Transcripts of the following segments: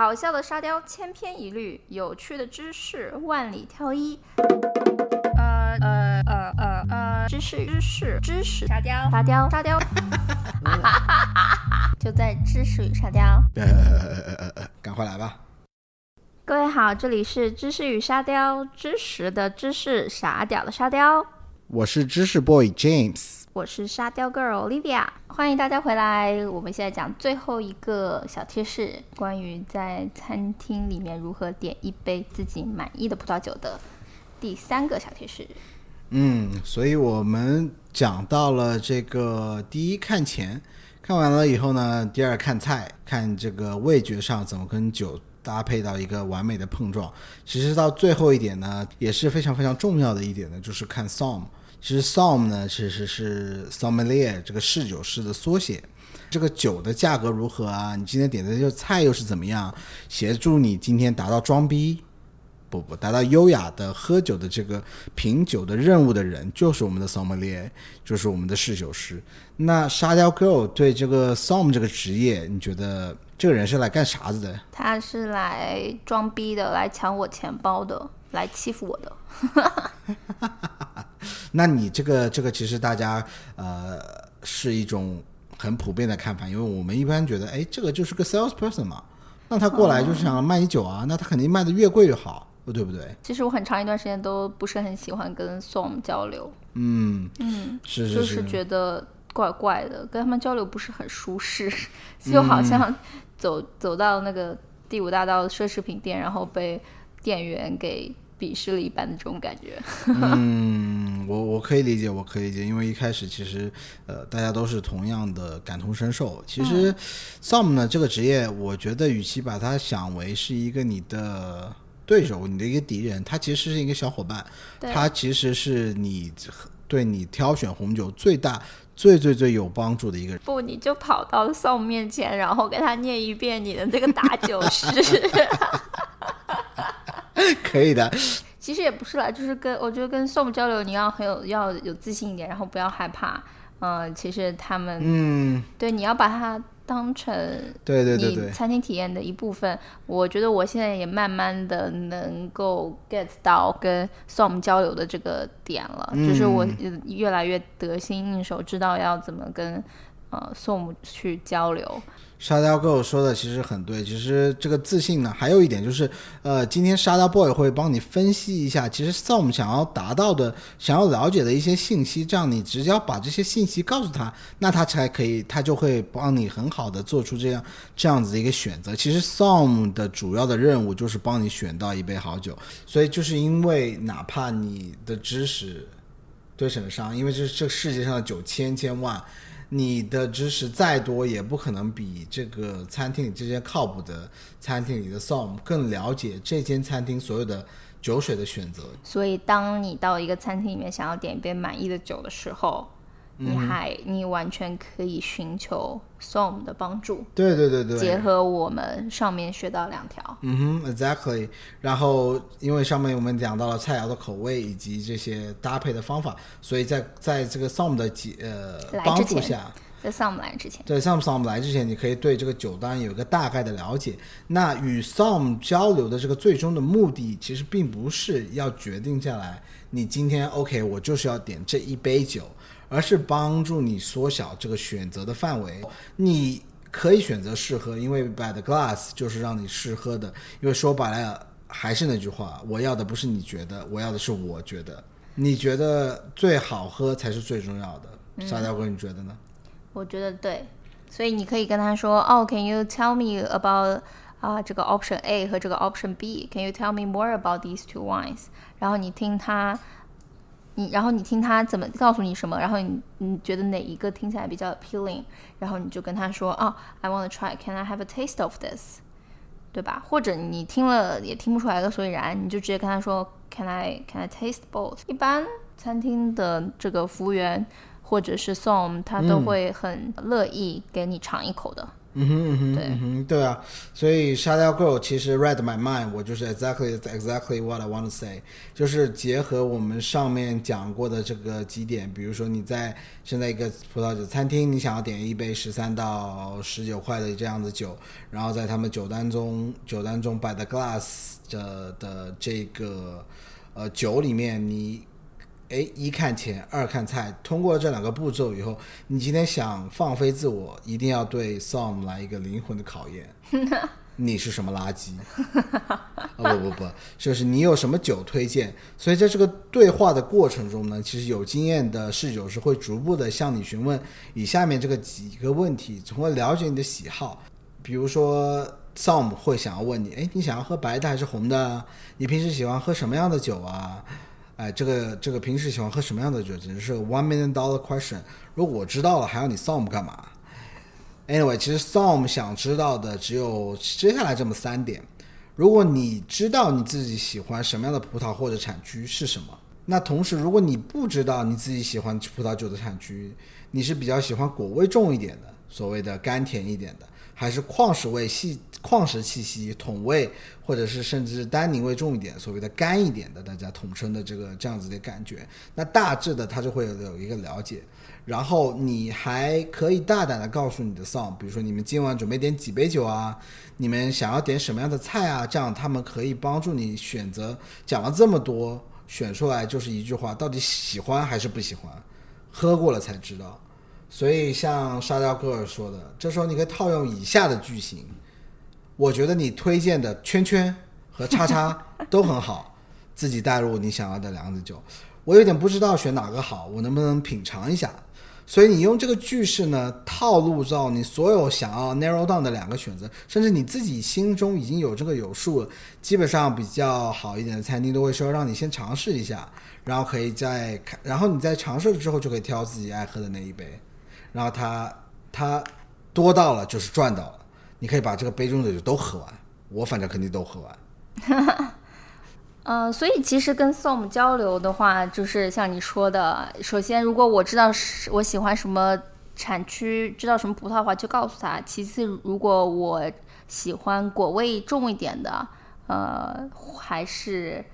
好笑的沙雕千篇一律，有趣的知识万里挑一。呃呃呃呃呃，知识知识知识沙雕沙雕沙雕，就在知识与沙雕。呃呃呃呃，赶快来吧！各位好，这里是知识与沙雕，知识的知识，傻屌的沙雕。我是知识 boy James，我是沙雕 girl Olivia，欢迎大家回来。我们现在讲最后一个小贴士，关于在餐厅里面如何点一杯自己满意的葡萄酒的第三个小贴士。嗯，所以我们讲到了这个第一看钱，看完了以后呢，第二看菜，看这个味觉上怎么跟酒搭配到一个完美的碰撞。其实到最后一点呢，也是非常非常重要的一点呢，就是看 som。其实 som 呢，其实是 sommelier 这个侍酒师的缩写。这个酒的价格如何啊？你今天点的这个菜又是怎么样？协助你今天达到装逼，不不，达到优雅的喝酒的这个品酒的任务的人，就是我们的 sommelier，就是我们的侍酒师。那沙雕 girl 对这个 som 这个职业，你觉得这个人是来干啥子的？他是来装逼的，来抢我钱包的，来欺负我的。那你这个这个其实大家呃是一种很普遍的看法，因为我们一般觉得，哎，这个就是个 salesperson 嘛，那他过来就是想卖你酒啊，那他肯定卖的越贵越好，对不对？其实我很长一段时间都不是很喜欢跟 som 交流，嗯，嗯，是是，就是觉得怪怪的，跟他们交流不是很舒适，就好像走走到那个第五大道奢侈品店，然后被店员给鄙视了一般的这种感觉。嗯，我我可以理解，我可以理解，因为一开始其实呃大家都是同样的感同身受。其实 som 呢这个职业，我觉得与其把它想为是一个你的对手，你的一个敌人，他其实是一个小伙伴，他其实是你对你挑选红酒最大、最最最有帮助的一个人。不，你就跑到 som 面前，然后给他念一遍你的这个打酒诗。可以的，其实也不是啦，就是跟我觉得跟 som 交流，你要很有要有自信一点，然后不要害怕。嗯、其实他们、嗯，对你要把它当成对对对对你，餐厅体验的一部分。我觉得我现在也慢慢的能够 get 到跟 som 交流的这个点了，嗯就是我呃越来越得心应手，知道要怎么跟呃 som 去交流。沙雕 girl 说的其实很对，其实这个自信呢，还有一点就是，呃，今天沙雕 boy 会帮你分析一下，其实 som 想要达到的、想要了解的一些信息，这样你只要把这些信息告诉他，那他才可以，他就会帮你很好的做出这样这样子的一个选择。其实 som 的主要的任务就是帮你选到一杯好酒，所以就是因为哪怕你的知识对省得上，因为这这世界上的酒千千万。你的知识再多，也不可能比这个餐厅里这些靠谱的餐厅里的 som 更了解这间餐厅所有的酒水的选择。所以，当你到一个餐厅里面想要点一杯满意的酒的时候，你还你完全可以寻求 som 的帮助，对对对对，结合我们上面学到两条。嗯哼，exactly。然后，因为上面我们讲到了菜肴的口味以及这些搭配的方法，所以在在这个 som 的几呃来帮助下，在 som 来之前，对 som som 来之前，你可以对这个酒单有一个大概的了解。那与 som 交流的这个最终的目的，其实并不是要决定下来，你今天 OK，我就是要点这一杯酒，而是帮助你缩小这个选择的范围。你可以选择试喝，因为 by the glass 就是让你试喝的。因为说白了，还是那句话，我要的不是你觉得，我要的是我觉得。你觉得最好喝才是最重要的。沙雕哥，你觉得呢？我觉得对。所以你可以跟他说：“哦、c a n you tell me about 啊、这个 option A 和这个 option B？Can you tell me more about these two wines？” 然后你听他，你然后你听他怎么告诉你什么，然后你你觉得哪一个听起来比较 appealing，然后你就跟他说：“哦、i want to try. Can I have a taste of this？” 对吧？或者你听了也听不出来个所以然，你就直接跟他说：“Can I can I taste both？” 一般餐厅的这个服务员或者是 som，他都会很乐意给你尝一口的。嗯哼嗯哼，对。嗯哼，对啊，所以沙雕 girl 其实 read my mind，我就是 exactly exactly what I want to say，就是结合我们上面讲过的这个几点，比如说你在现在一个葡萄酒餐厅，你想要点一杯十三到十九块的这样的酒，然后在他们酒单中酒单中摆的 glass 的的这个呃酒里面，你哎，一看钱，二看菜，通过这两个步骤以后，你今天想放飞自我，一定要对 Som 来一个灵魂的考验。你是什么垃圾？啊、不不不，就是你有什么酒推荐？所以在这个对话的过程中呢，其实有经验的侍酒师会逐步的向你询问以下面这个几个问题，从而了解你的喜好。比如说，Som 会想要问你，哎，你想要喝白的还是红的？你平时喜欢喝什么样的酒啊？哎，这个这个平时喜欢喝什么样的酒，简直是 one million dollar question。如果我知道了，还要你 Som 干嘛？Anyway，其实 Som 想知道的只有接下来这么三点。如果你知道你自己喜欢什么样的葡萄或者产区是什么，那同时如果你不知道你自己喜欢葡萄酒的产区，你是比较喜欢果味重一点的，所谓的甘甜一点的，还是矿石味细矿石气息、桶味，或者是甚至是单宁味重一点，所谓的干一点的，大家统称的这个这样子的感觉。那大致的它就会有一个了解，然后你还可以大胆的告诉你的 song，比如说你们今晚准备点几杯酒啊，你们想要点什么样的菜啊，这样他们可以帮助你选择。讲了这么多，选出来就是一句话，到底喜欢还是不喜欢，喝过了才知道。所以像沙雕哥尔说的，这时候你可以套用以下的句型。我觉得你推荐的圈圈和叉叉 都很好，自己带入你想要的两子酒。我有点不知道选哪个好，我能不能品尝一下？所以你用这个句式呢，套路到你所有想要 narrow down 的两个选择，甚至你自己心中已经有这个有数了。基本上比较好一点的餐厅都会说让你先尝试一下，然后可以再看，然后你在尝试了之后就可以挑自己爱喝的那一杯。然后它它多到了就是赚到了，你可以把这个杯中的酒都喝完，我反正肯定都喝完。呃，所以其实跟 Som 交流的话，就是像你说的，首先如果我知道是我喜欢什么产区，知道什么葡萄的话，就告诉他；其次，如果我喜欢果味重一点的，呃，还是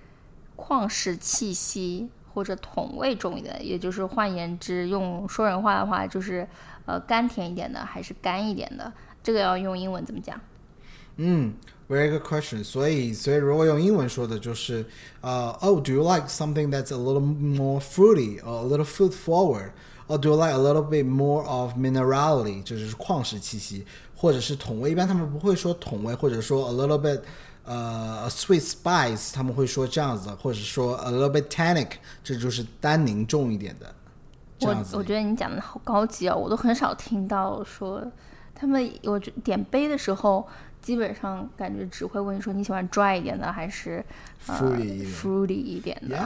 矿石气息或者桶味重一点，也就是换言之，用说人话的话，就是呃甘甜一点的，还是干一点的，这个要用英文怎么讲？嗯，very good question。所以，所以如果用英文说的就是，呃、o h do you like something that's a little more fruity or a little fruit forward? Or do you like a little bit more of minerality？就是矿石气息，或者是桶味。一般他们不会说桶味，或者说 a little bit 呃、sweet spice，他们会说这样子，或者说 a little bit tannic，这就是单宁重一点的。这我我觉得你讲的好高级哦，我都很少听到说他们，我觉点杯的时候，基本上感觉只会问你说你喜欢 dry 一点的还是呃 Fruity 一点 fruity 一点的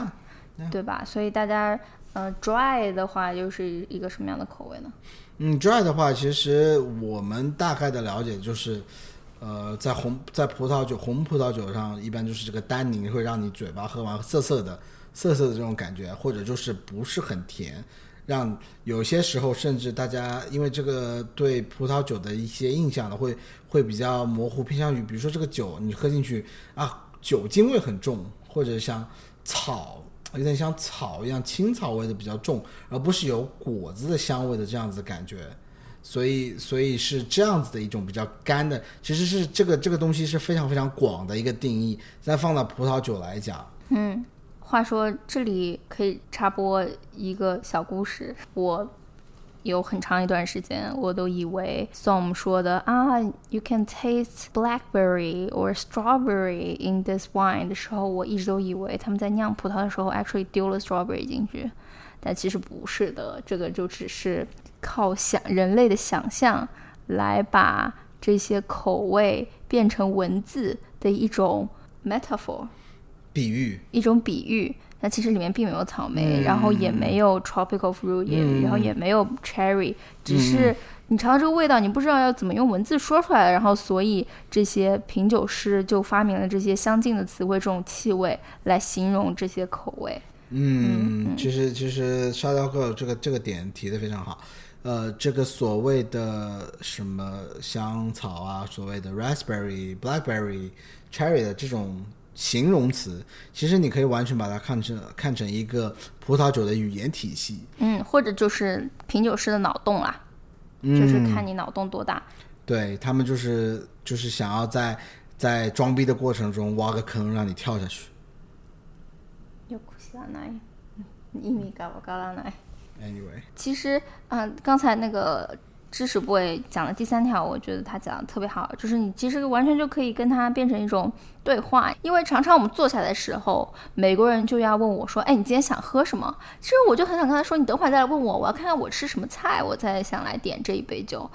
Yeah，对吧？所以大家呃 dry 的话又是一个什么样的口味呢？嗯，dry 的话，其实我们大概的了解就是，呃，在红在葡萄酒红葡萄酒上，一般就是这个单宁会让你嘴巴喝完涩涩的、涩涩的这种感觉，或者就是不是很甜，让有些时候甚至大家因为这个对葡萄酒的一些印象呢，会会比较模糊，偏向于比如说这个酒你喝进去啊，酒精味很重，或者像草。有点像草一样，青草味的比较重，而不是有果子的香味的这样子感觉。所以，所以是这样子的一种比较干的，其实是这个这个东西是非常非常广的一个定义。再放到葡萄酒来讲，嗯，话说这里可以插播一个小故事，我。有很长一段时间，我都以为 Som 说的啊，you can taste blackberry or strawberry in this wine 的时候，我一直都以为他们在酿葡萄的时候 actually 丢了 strawberry 进去，但其实不是的，这个就只是靠想人类的想象来把这些口味变成文字的一种 metaphor。比喻，一种比喻。那其实里面并没有草莓，然后也没有 tropical fruit，、也然后也没有 cherry，只是你尝到这个味道，你不知道要怎么用文字说出来，然后所以这些品酒师就发明了这些相近的词汇，这种气味来形容这些口味。嗯，其实其实沙雕哥这个这个点提的非常好。呃，这个所谓的什么香草啊，所谓的 raspberry、blackberry、cherry 的这种形容词，其实你可以完全把它看成看成一个葡萄酒的语言体系。嗯，或者就是品酒师的脑洞啦，就是看你脑洞多大。对他们就是就是想要在在装逼的过程中挖个坑让你跳下去。よく知らない。意味がわからない。 Anyway，其实，嗯、刚才那个知识 boy 讲的第三条，我觉得他讲的特别好，就是你其实完全就可以跟他变成一种对话，因为常常我们坐下来的时候，美国人就要问我说：“哎，你今天想喝什么？”其实我就很想跟他说：“你等会儿再来问我，我要看看我吃什么菜，我再想来点这一杯酒。”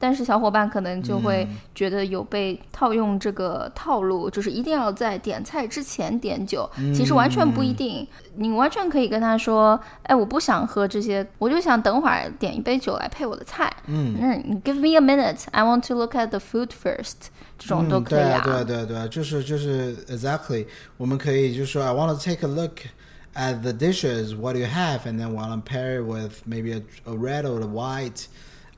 但是小伙伴可能就会觉得有被套用这个套路，就是一定要在点菜之前点酒。其实完全不一定，你完全可以跟他说：“哎，我不想喝这些，我就想等会儿点一杯酒来配我的菜。”嗯，那你 give me a minute, I want to look at the food first，这种都可以嗯、对对对对，就是就是 exactly，我们可以就说 I want to take a look at the dishes, what do you have, and then want to pair it with maybe a, a red or a white.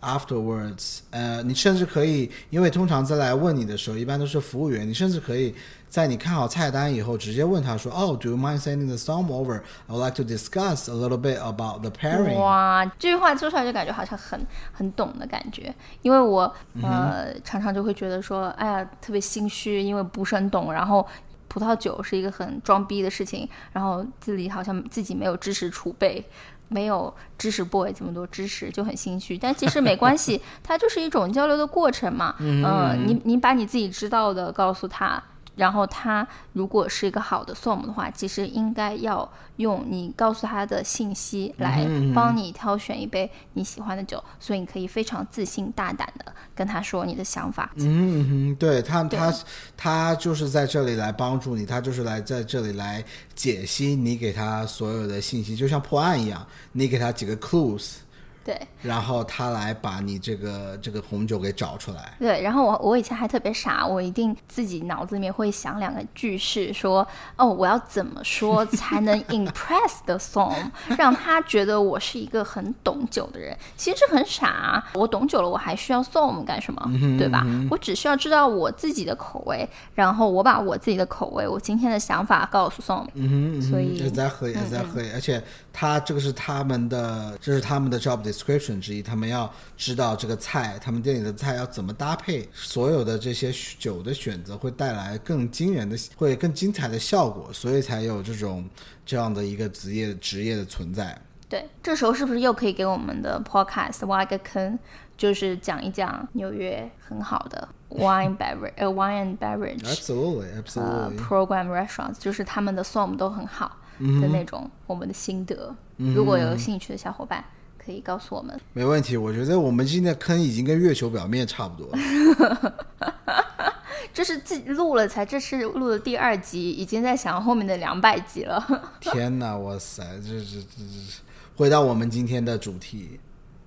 Afterwards，呃，你甚至可以，因为通常在来问你的时候，一般都是服务员，你甚至可以在你看好菜单以后，直接问他说：“哦、oh,，Do you mind sending the some over? I would like to discuss a little bit about the pairing。”哇，这句话说出来就感觉好像很很懂的感觉，因为我呃、常常就会觉得说，哎呀，特别心虚，因为不是很懂，然后。葡萄酒是一个很装逼的事情，然后自己好像自己没有知识储备，没有知识 boy 这么多知识，就很心虚。但其实 没关系，它就是一种交流的过程嘛。嗯、呃，你你把你自己知道的告诉他，然后他如果是一个好的 som 的话，其实应该要用你告诉他的信息来帮你挑选一杯你喜欢的酒，所以你可以非常自信大胆的跟他说你的想法。嗯哼，对他他他就是在这里来帮助你，他就是来在这里来解析你给他所有的信息，就像破案一样，你给他几个 clues。对，然后他来把你这个这个红酒给找出来。对，然后我我以前还特别傻，我一定自己脑子里面会想两个句式，说哦，我要怎么说才能 impress the song，让他觉得我是一个很懂酒的人。其实这很傻、啊，我懂酒了，我还需要 song 干什么？嗯、对吧？我只需要知道我自己的口味，然后我把我自己的口味，我今天的想法告诉 song。嗯哼，所以也在喝，也在喝，而且他这个是他们的，这是他们的 job description 之一，他们要知道这个菜，他们店里的菜要怎么搭配，所有的这些酒的选择会带来更惊人的、会更精彩的效果，所以才有这种这样的一个职业职业的存在。对，这时候是不是又可以给我们的 podcast 挖一个坑，就是讲一讲纽约很好的 wine beverage，呃 wine and beverage Absolutely, 呃 absolutely. program restaurants，就是他们的 som 都很好嗯的那种我们的心得。如果有兴趣的小伙伴。可以告诉我们，没问题。我觉得我们今天的坑已经跟月球表面差不多了。这是自己录了才，这是录的第二集，已经在想后面的两百集了。天哪，哇塞，这这这这，回到我们今天的主题，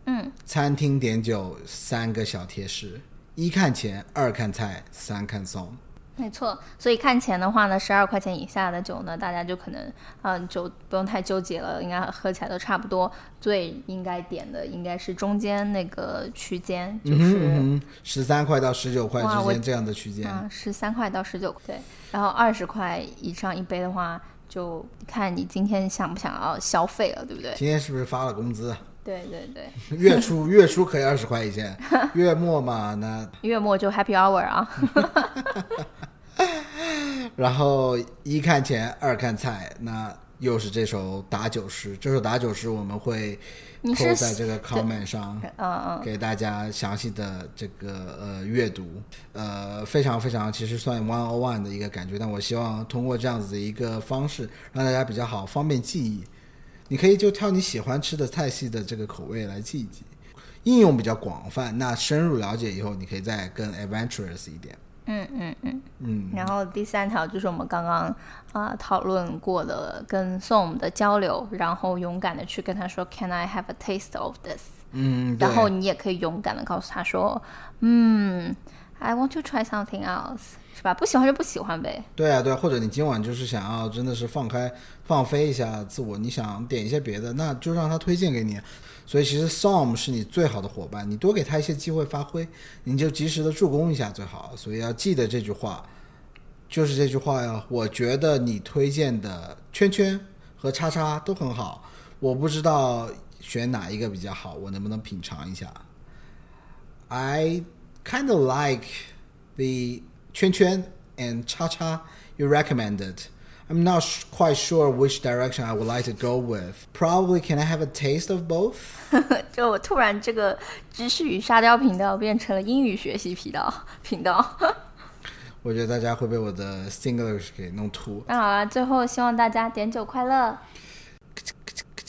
嗯，餐厅点酒三个小贴士：一看钱，二看菜，三看送。没错，所以看钱的话呢，十二块钱以下的酒呢，大家就可能，嗯，就不用太纠结了，应该喝起来都差不多。最应该点的应该是中间那个区间，就是十三块到十九块之间这样的区间。啊，十三块到十九，对，然后二十块以上一杯的话，就看你今天想不想要消费了，对不对？今天是不是发了工资？对对对，月初月初可以二十块一件，月末嘛那月末就 Happy Hour 啊。然后一看钱，二看菜，那又是这首打酒诗。这首打酒诗我们会扣在这个 comment 上，嗯嗯，给大家详细的这个呃阅读，呃非常非常其实算 one on one 的一个感觉，但我希望通过这样子的一个方式，让大家比较好方便记忆。你可以就挑你喜欢吃的菜系的这个口味来记一记，应用比较广泛。那深入了解以后，你可以再更 adventurous 一点。嗯嗯嗯嗯，然后第三条就是我们刚刚啊、讨论过的跟 Som 的交流，然后勇敢的去跟他说 Can I have a taste of this？嗯，然后你也可以勇敢的告诉他说，嗯，I want to try something else，是吧？不喜欢就不喜欢呗。对啊，对啊，或者你今晚就是想要真的是放开放飞一下自我，你想点一些别的，那就让他推荐给你。所以其实 Som 是你最好的伙伴，你多给他一些机会发挥，你就及时的助攻一下最好。所以要记得这句话，就是这句话呀。我觉得你推荐的圈圈和叉叉都很好，我不知道选哪一个比较好，我能不能品尝一下？I kind of like the 圈圈 and 叉叉 you recommended. I'm not sh- quite sure which direction I would like to go with. Probably can I have a taste of both? 就我突然这个知识与沙雕频道变成了英语学习频道频道。我觉得大家会被我的 Singlish 给弄秃。那好了，最后希望大家点酒快乐。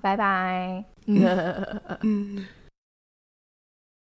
拜拜。嗯